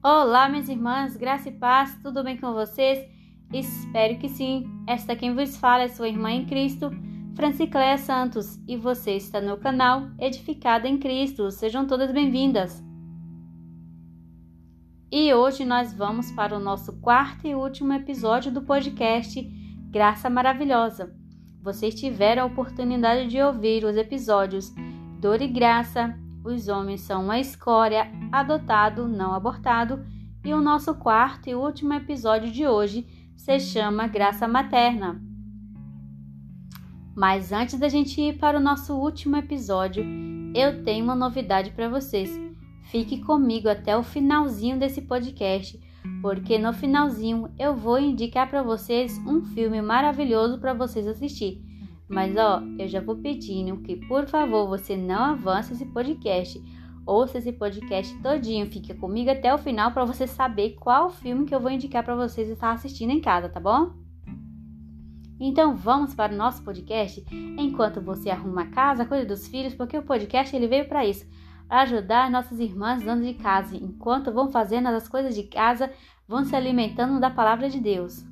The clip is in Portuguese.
Olá, minhas irmãs, graça e paz, tudo bem com vocês? Espero que sim. Esta quem vos fala é sua irmã em Cristo, Francicléia Santos, e você está no canal Edificada em Cristo. Sejam todas bem-vindas. E hoje nós vamos para o nosso quarto e último episódio do podcast Graça Maravilhosa. Vocês tiveram a oportunidade de ouvir os episódios Dor e Graça, Os Homens São uma Escória, Adotado, Não Abortado, e o nosso quarto e último episódio de hoje se chama Graça Materna. Mas antes da gente ir para o nosso último episódio, eu tenho uma novidade para vocês. Fique comigo até o finalzinho desse podcast, porque no finalzinho eu vou indicar para vocês um filme maravilhoso para vocês assistir. Mas ó, eu já vou pedindo que por favor você não avance esse podcast. Ouça esse podcast todinho, fique comigo até o final para você saber qual filme que eu vou indicar para vocês estar assistindo em casa, tá bom? Então vamos para o nosso podcast enquanto você arruma a casa, cuida dos filhos, porque o podcast ele veio para isso para ajudar nossas irmãs donas de casa, enquanto vão fazendo as coisas de casa, vão se alimentando da palavra de Deus.